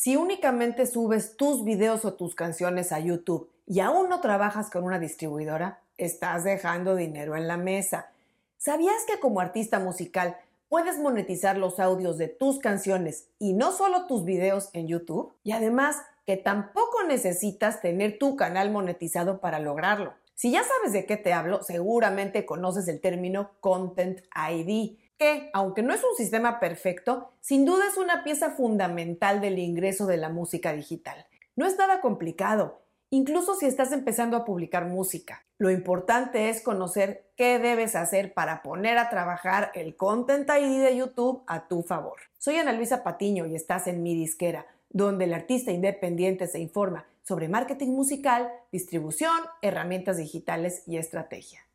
Si únicamente subes tus videos o tus canciones a YouTube y aún no trabajas con una distribuidora, estás dejando dinero en la mesa. ¿Sabías que como artista musical puedes monetizar los audios de tus canciones y no solo tus videos en YouTube? Y además que tampoco necesitas tener tu canal monetizado para lograrlo. Si ya sabes de qué te hablo, seguramente conoces el término Content ID, que, aunque no es un sistema perfecto, sin duda es una pieza fundamental del ingreso de la música digital. No es nada complicado, incluso si estás empezando a publicar música. Lo importante es conocer qué debes hacer para poner a trabajar el Content ID de YouTube a tu favor. Soy Ana Luisa Patiño y estás en mi disquera, donde el artista independiente se informa sobre marketing musical, distribución, herramientas digitales y estrategia.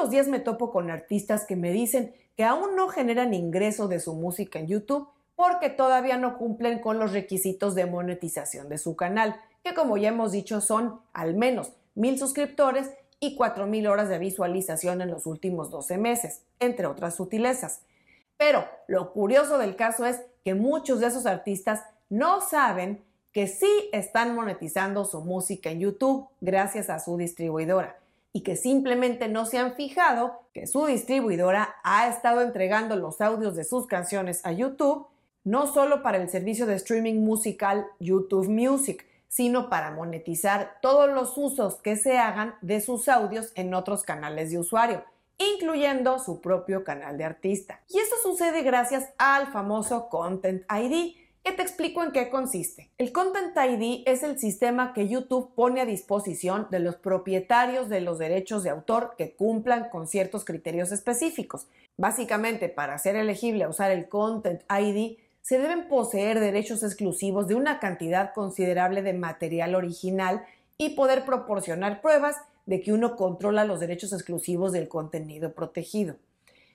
Los días me topo con artistas que me dicen que aún no generan ingreso de su música en YouTube porque todavía no cumplen con los requisitos de monetización de su canal, que como ya hemos dicho son al menos mil suscriptores y 4.000 horas de visualización en los últimos 12 meses, entre otras sutilezas. Pero lo curioso del caso es que muchos de esos artistas no saben que sí están monetizando su música en YouTube gracias a su distribuidora y que simplemente no se han fijado que su distribuidora ha estado entregando los audios de sus canciones a YouTube, no solo para el servicio de streaming musical YouTube Music, sino para monetizar todos los usos que se hagan de sus audios en otros canales de usuario, incluyendo su propio canal de artista. Y esto sucede gracias al famoso Content ID, que te explico en qué consiste. El Content ID es el sistema que YouTube pone a disposición de los propietarios de los derechos de autor que cumplan con ciertos criterios específicos. Básicamente, para ser elegible a usar el Content ID, se deben poseer derechos exclusivos de una cantidad considerable de material original y poder proporcionar pruebas de que uno controla los derechos exclusivos del contenido protegido.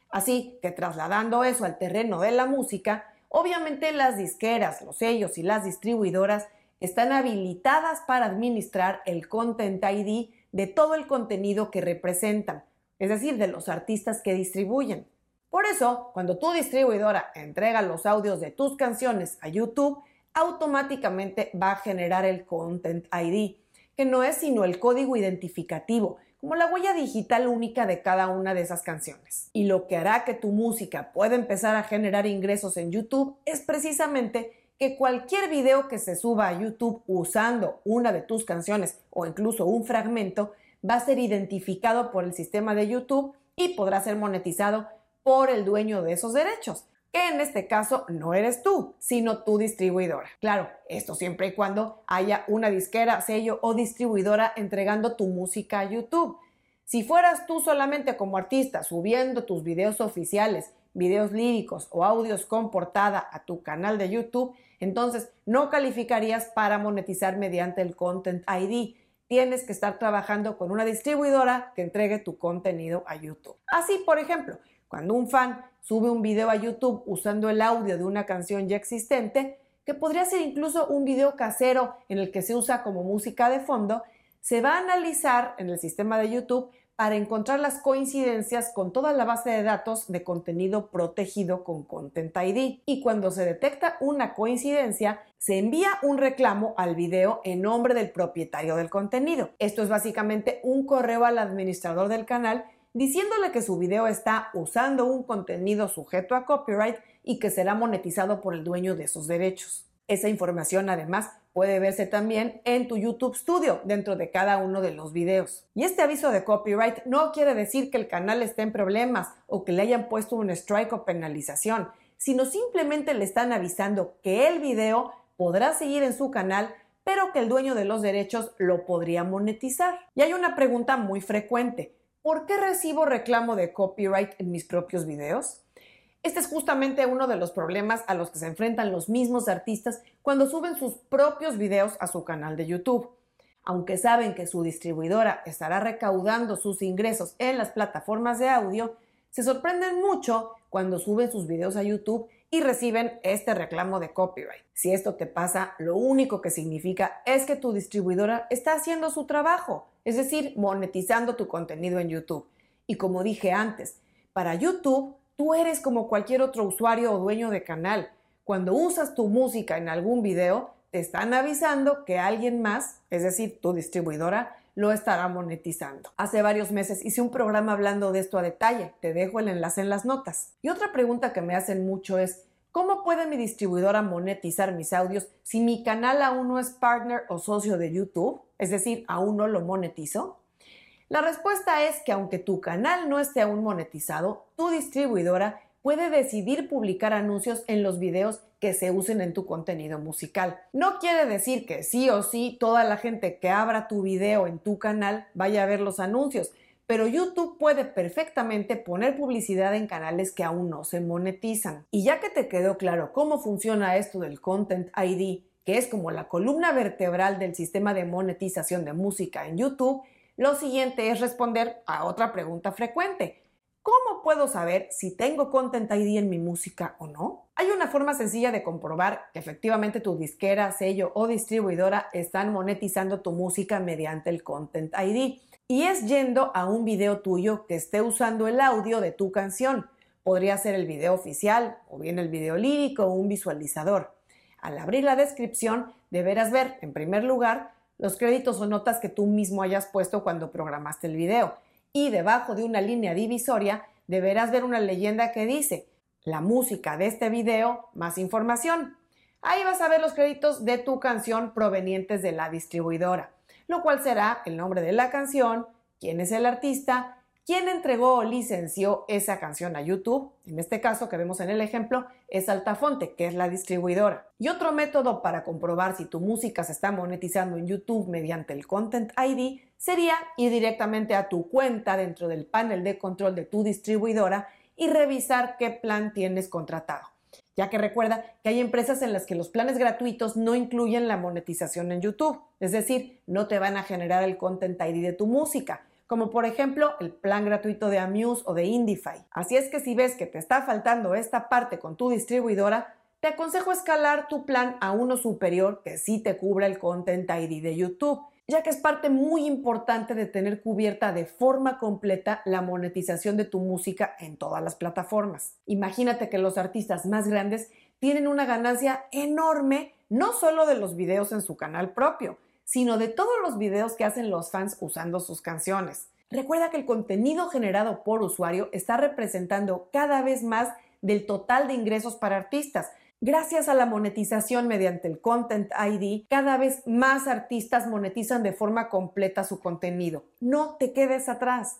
Así que trasladando eso al terreno de la música, Obviamente las disqueras, los sellos y las distribuidoras están habilitadas para administrar el Content ID de todo el contenido que representan, es decir, de los artistas que distribuyen. Por eso, cuando tu distribuidora entrega los audios de tus canciones a YouTube, automáticamente va a generar el Content ID, que no es sino el código identificativo como la huella digital única de cada una de esas canciones. Y lo que hará que tu música pueda empezar a generar ingresos en YouTube es precisamente que cualquier video que se suba a YouTube usando una de tus canciones o incluso un fragmento va a ser identificado por el sistema de YouTube y podrá ser monetizado por el dueño de esos derechos, en este caso no eres tú, sino tu distribuidora. Claro, esto siempre y cuando haya una disquera, sello o distribuidora entregando tu música a YouTube. Si fueras tú solamente como artista subiendo tus videos oficiales, videos líricos o audios con portada a tu canal de YouTube, entonces no calificarías para monetizar mediante el Content ID. Tienes que estar trabajando con una distribuidora que entregue tu contenido a YouTube. Así, por ejemplo, cuando un fan sube un video a YouTube usando el audio de una canción ya existente, que podría ser incluso un video casero en el que se usa como música de fondo, se va a analizar en el sistema de YouTube para encontrar las coincidencias con toda la base de datos de contenido protegido con Content ID. Y cuando se detecta una coincidencia, se envía un reclamo al video en nombre del propietario del contenido. Esto es básicamente un correo al administrador del canal diciéndole que su video está usando un contenido sujeto a copyright y que será monetizado por el dueño de esos derechos. Esa información además puede verse también en tu YouTube Studio dentro de cada uno de los videos. Y este aviso de copyright no quiere decir que el canal esté en problemas o que le hayan puesto un strike o penalización, sino simplemente le están avisando que el video podrá seguir en su canal pero que el dueño de los derechos lo podría monetizar. Y hay una pregunta muy frecuente. ¿Por qué recibo reclamo de copyright en mis propios videos? Este es justamente uno de los problemas a los que se enfrentan los mismos artistas cuando suben sus propios videos a su canal de YouTube. Aunque saben que su distribuidora estará recaudando sus ingresos en las plataformas de audio, se sorprenden mucho cuando suben sus videos a YouTube y reciben este reclamo de copyright. Si esto te pasa, lo único que significa es que tu distribuidora está haciendo su trabajo, es decir, monetizando tu contenido en YouTube. Y como dije antes, para YouTube Tú eres como cualquier otro usuario o dueño de canal. cuando usas tu música en algún video, te están avisando que alguien más, es decir, tu distribuidora, lo estará monetizando. Hace varios meses hice un programa hablando de esto a detalle, te dejo el enlace en las notas. Y otra pregunta que me hacen mucho es, ¿cómo puede mi distribuidora monetizar mis audios si mi canal aún no es partner o socio de YouTube? Es decir, aún no lo monetizo. La respuesta es que aunque tu canal no esté aún monetizado, tu distribuidora puede decidir publicar anuncios en los videos que se usen en tu contenido musical. No quiere decir que sí o sí toda la gente que abra tu video en tu canal vaya a ver los anuncios, pero YouTube puede perfectamente poner publicidad en canales que aún no se monetizan. Y ya que te quedó claro cómo funciona esto del Content ID, que es como la columna vertebral del sistema de monetización de música en YouTube, lo siguiente es responder a otra pregunta frecuente. ¿Cómo puedo saber si tengo Content ID en mi música o no? Hay una forma sencilla de comprobar que efectivamente tu disquera, sello o distribuidora están monetizando tu música mediante el Content ID. Y es yendo a un video tuyo que esté usando el audio de tu canción. Podría ser el video oficial o bien el video lírico o un visualizador. Al abrir la descripción deberás ver, en primer lugar, los créditos o notas que tú mismo hayas puesto cuando programaste el video y debajo de una línea divisoria deberás ver una leyenda que dice la música de este video más información. Ahí vas a ver los créditos de tu canción provenientes de la distribuidora, lo cual será el nombre de la canción, quién es el artista, quién entregó o licenció esa canción a YouTube. En este caso que vemos en el ejemplo es Altafonte, que es la distribuidora. Y otro método para comprobar si tu música se está monetizando en YouTube mediante el Content ID sería ir directamente a tu cuenta dentro del panel de control de tu distribuidora y revisar qué plan tienes contratado. Ya que recuerda que hay empresas en las que los planes gratuitos no incluyen la monetización en YouTube, es decir, no te van a generar el Content ID de tu música como por ejemplo el plan gratuito de Amuse o de Indify. Así es que si ves que te está faltando esta parte con tu distribuidora, te aconsejo escalar tu plan a uno superior que sí te cubra el Content ID de YouTube, ya que es parte muy importante de tener cubierta de forma completa la monetización de tu música en todas las plataformas. Imagínate que los artistas más grandes tienen una ganancia enorme no solo de los videos en su canal propio, sino de todos los videos que hacen los fans usando sus canciones. Recuerda que el contenido generado por usuario está representando cada vez más del total de ingresos para artistas. Gracias a la monetización mediante el Content ID, cada vez más artistas monetizan de forma completa su contenido. No te quedes atrás.